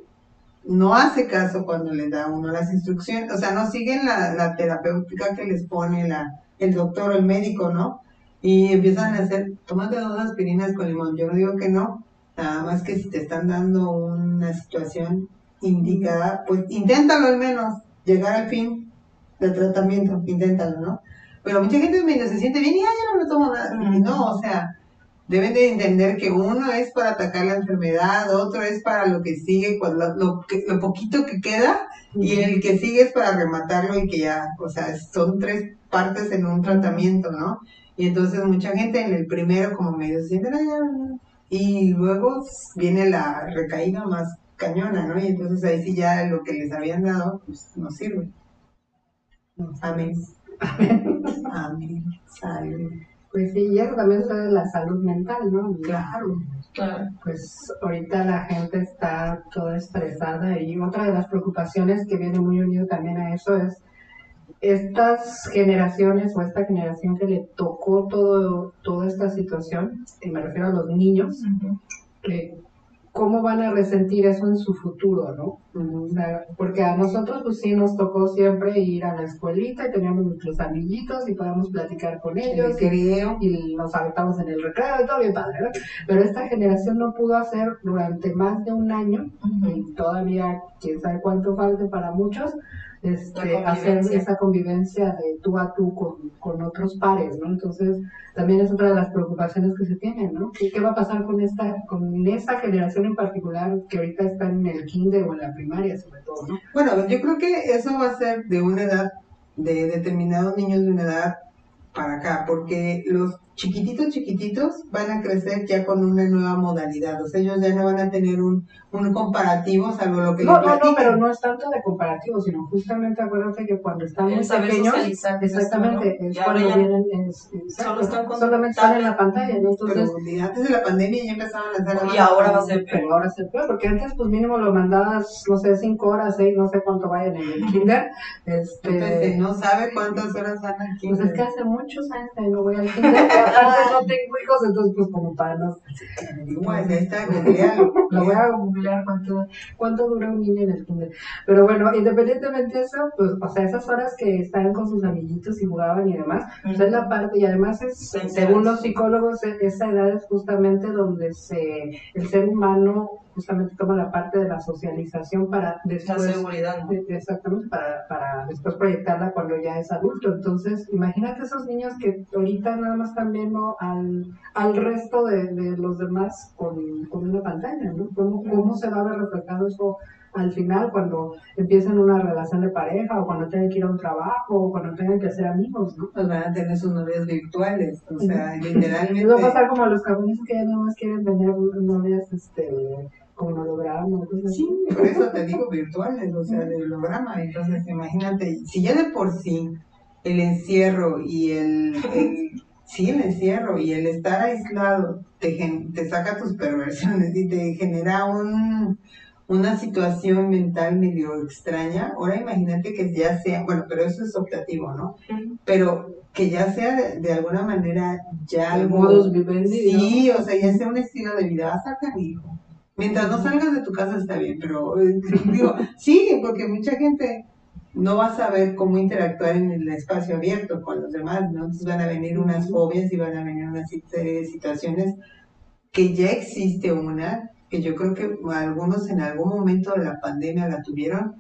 no hace caso cuando les da uno las instrucciones, o sea, no siguen la, la terapéutica que les pone la, el doctor o el médico, ¿no? Y empiezan a hacer, tómate dos aspirinas con limón. Yo no digo que no, nada más que si te están dando una situación indicada, pues inténtalo al menos, llegar al fin del tratamiento, inténtalo, ¿no? Pero mucha gente medio se siente bien y "Ay, ya no me tomo nada. No, o sea, deben de entender que uno es para atacar la enfermedad, otro es para lo que sigue, lo, que- lo poquito que queda, y el que sigue es para rematarlo y que ya, o sea, son tres partes en un tratamiento, ¿no? Y entonces mucha gente en el primero como medio se siente, y luego viene la recaída más cañona, ¿no? Y entonces ahí sí ya lo que les habían dado, pues no sirve. [laughs] Amén. Amén. Salud. Pues sí, y eso también es de la salud mental, ¿no? Claro. Claro. Pues ahorita la gente está toda estresada y otra de las preocupaciones que viene muy unido también a eso es estas generaciones o esta generación que le tocó todo, toda esta situación, y me refiero a los niños, que cómo van a resentir eso en su futuro, ¿no? O sea, porque a nosotros pues sí nos tocó siempre ir a la escuelita y teníamos nuestros amiguitos y podíamos platicar con ellos y, creo. y nos aventamos en el recreo y todo bien padre, ¿no? Pero esta generación no pudo hacer durante más de un año y todavía quién sabe cuánto falte para muchos este, hacer esa convivencia de tú a tú con, con otros pares, ¿no? Entonces, también es otra de las preocupaciones que se tienen, ¿no? ¿Qué, qué va a pasar con esta, con esa generación en particular que ahorita está en el kinder o en la primaria, sobre todo, ¿no? Bueno, yo creo que eso va a ser de una edad, de determinados niños de una edad para acá, porque los chiquititos, chiquititos van a crecer ya con una nueva modalidad, o sea, ellos ya no van a tener un, un comparativo, salvo lo que No, no, no, pero no es tanto de comparativo, sino justamente acuérdate que cuando están muy pequeños, exactamente, ¿no? es Ya cuando ahora ya vienen, es- Solo están con solamente están en la pantalla, ¿no? Entonces, Pero antes de la pandemia ya empezaban a hacer Y ahora va a ser Pero peor. ahora se puede, porque antes pues mínimo lo mandabas, no sé, cinco horas, seis, no sé cuánto vayan en el kinder. Entonces, Este, no sabe cuántas horas van aquí. pues es que hace muchos años que no voy al kinder, aparte no tengo hijos, entonces pues como para no Pues está, lo voy a googlear cuánto, cuánto dura un niño en el kinder. Pero bueno, independientemente de eso, pues, o sea, esas horas que estaban con sus amiguitos y jugaban y demás, pues es la parte, y además es, según los psicólogos, e- esa edad es justamente donde se, el ser humano justamente toma la parte de la socialización para La después seguridad, ¿no? Exactamente, para, para después proyectarla cuando ya es adulto. Entonces, imagínate esos niños que ahorita nada más están viendo al, al resto de, de los demás con, con una pantalla, ¿no? ¿Cómo, ¿Cómo se va a ver reflejado eso al final cuando empiezan una relación de pareja o cuando tengan que ir a un trabajo o cuando tengan que ser amigos, ¿no? Pues van a tener sus novias virtuales, o sea, Les [laughs] va a literalmente. pasar como a los japoneses que ya nada más quieren tener novias, este, como hologramas, cosas así. Sí, por eso te digo virtuales, o sea, de holograma. Entonces, imagínate, si ya de por sí el encierro y el, el- [laughs] sí, el encierro y el estar aislado te, gen- te saca tus perversiones y te genera un, una situación mental medio extraña. Ahora imagínate que ya sea, bueno, pero eso es optativo, ¿no? Pero que ya sea de, de alguna manera ya algo... modus vivendi, ¿no? Sí, o sea, ya sea un estilo de vida, vas a canijo. Mientras no salgas de tu casa está bien, pero eh, [laughs] digo, sí, porque mucha gente no va a saber cómo interactuar en el espacio abierto con los demás, ¿no? Entonces van a venir unas fobias y van a venir una serie de situaciones que ya existe una, que yo creo que algunos en algún momento de la pandemia la tuvieron,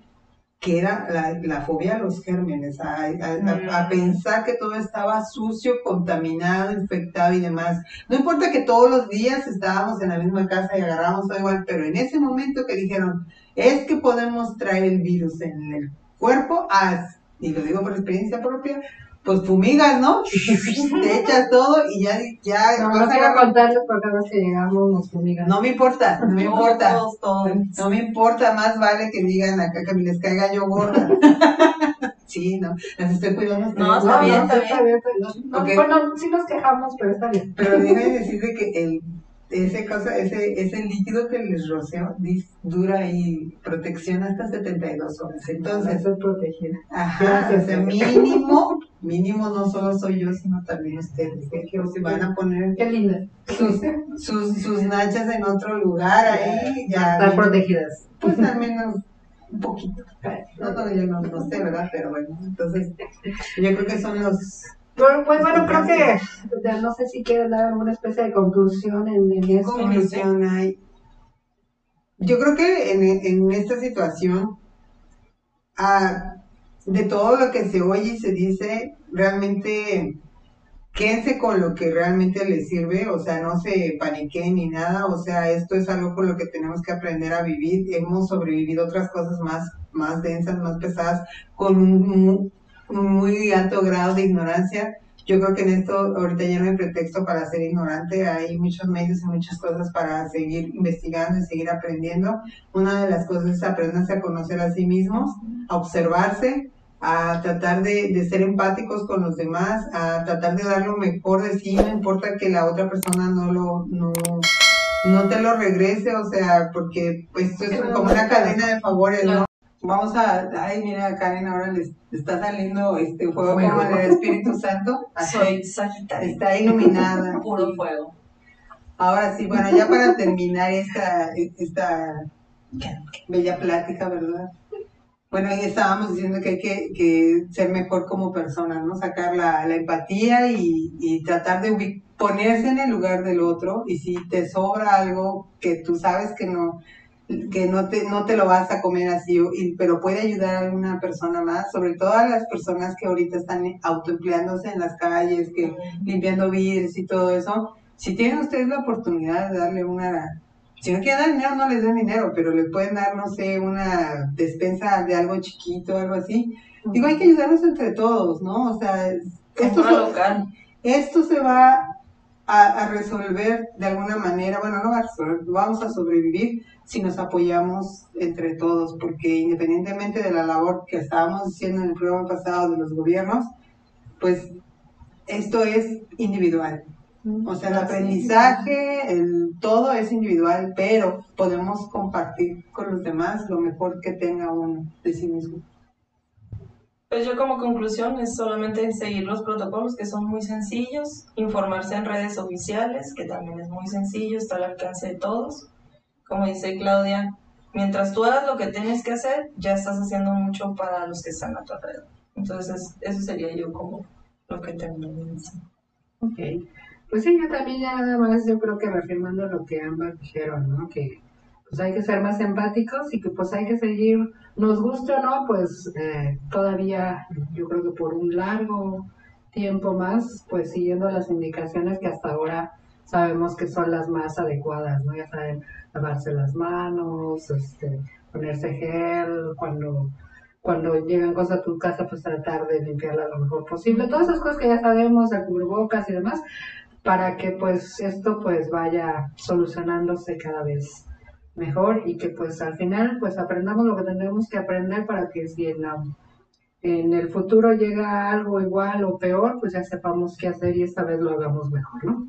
que era la, la fobia a los gérmenes, a, a- a- a Mm. pensar que todo estaba sucio, contaminado, infectado y demás. No importa que todos los días estábamos en la misma casa y agarramos todo igual, pero en ese momento que dijeron, es que podemos traer el virus en el cuerpo, haz, y lo digo por experiencia propia, pues fumigas, ¿no? [laughs] Te echas todo y ya, ya No, vas no a quiero contarles porque cada vez que llegamos nos fumigan. No me importa, no me importa. Todos, todos. No me importa, más vale que digan acá que me les caiga yo gorda. [laughs] sí, no, las estoy cuidando. No, está bien, está está bien. está bien. No, Ok. Bueno, sí nos quejamos, pero está bien. [laughs] Pero déjenme decirte que el, ese, cosa, ese, ese líquido que les roceo dis- dura y protección hasta 72 horas. Entonces, Estoy protegida. ajá, o sea, mínimo, mínimo no solo soy yo, sino también ustedes, ¿eh? que se van a poner Qué linda. sus, sus, sus nachas en otro lugar ahí, ya. Mínimo. protegidas. Pues al menos un poquito. No, no, yo no, no sé, ¿verdad? Pero bueno, entonces yo creo que son los... Bueno, pues bueno, creo que ya no sé si quieres dar alguna especie de conclusión en, en ¿Qué eso. conclusión hay? Yo creo que en, en esta situación, ah, de todo lo que se oye y se dice, realmente quédense con lo que realmente les sirve, o sea, no se paniquen ni nada, o sea, esto es algo con lo que tenemos que aprender a vivir. Hemos sobrevivido otras cosas más, más densas, más pesadas, con un muy alto grado de ignorancia. Yo creo que en esto ahorita ya no hay pretexto para ser ignorante, hay muchos medios y muchas cosas para seguir investigando y seguir aprendiendo. Una de las cosas es aprenderse a conocer a sí mismos, a observarse, a tratar de, de ser empáticos con los demás, a tratar de dar lo mejor de sí, no importa que la otra persona no lo, no, no te lo regrese, o sea, porque pues esto es como una cadena de favores, ¿no? Vamos a, ay mira Karen, ahora les está saliendo este fuego Fuego. como el Espíritu Santo, [laughs] Así, Soy Sagitario. está iluminada. [laughs] Puro fuego. Ahora sí, bueno, ya para terminar esta, esta bella plática, ¿verdad? Bueno, ahí estábamos diciendo que hay que, que ser mejor como persona, ¿no? Sacar la, la empatía y, y tratar de ubi- ponerse en el lugar del otro y si te sobra algo que tú sabes que no que no te, no te lo vas a comer así, pero puede ayudar a alguna persona más, sobre todo a las personas que ahorita están autoempleándose en las calles, que limpiando vidrios y todo eso. Si tienen ustedes la oportunidad de darle una, si no quieren dar dinero, no les den dinero, pero les pueden dar, no sé, una despensa de algo chiquito, algo así. Digo, hay que ayudarnos entre todos, ¿no? O sea, esto, local. esto se va a, a resolver de alguna manera, bueno, no vamos a sobrevivir si nos apoyamos entre todos, porque independientemente de la labor que estábamos haciendo en el programa pasado de los gobiernos, pues esto es individual. O sea, el aprendizaje, el, todo es individual, pero podemos compartir con los demás lo mejor que tenga uno de sí mismo. Pues yo como conclusión es solamente seguir los protocolos que son muy sencillos, informarse en redes oficiales, que también es muy sencillo, está al alcance de todos. Como dice Claudia, mientras tú hagas lo que tienes que hacer, ya estás haciendo mucho para los que están a tu alrededor. Entonces, eso sería yo como lo que termino. Ok. Pues sí, yo también ya nada más, yo creo que reafirmando lo que ambas dijeron, ¿no? Que pues hay que ser más empáticos y que pues hay que seguir, nos guste o no, pues eh, todavía yo creo que por un largo tiempo más, pues siguiendo las indicaciones que hasta ahora sabemos que son las más adecuadas, ¿no? Ya saben, lavarse las manos, este, ponerse gel, cuando cuando llegan cosas a tu casa, pues tratar de limpiarla lo mejor posible. Todas esas cosas que ya sabemos, el cubrebocas y demás, para que pues esto pues vaya solucionándose cada vez mejor y que pues al final pues aprendamos lo que tenemos que aprender para que si en, en el futuro llega algo igual o peor, pues ya sepamos qué hacer y esta vez lo hagamos mejor, ¿no?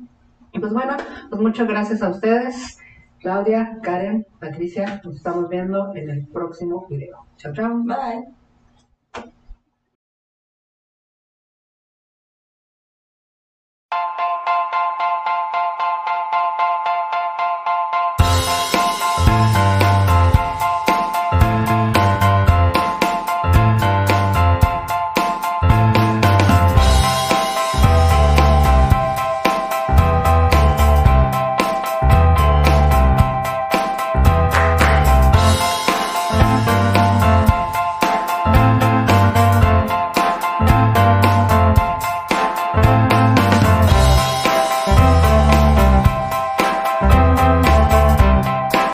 Y pues bueno, pues muchas gracias a ustedes. Claudia, Karen, Patricia, nos estamos viendo en el próximo video. Chao, chao. Bye.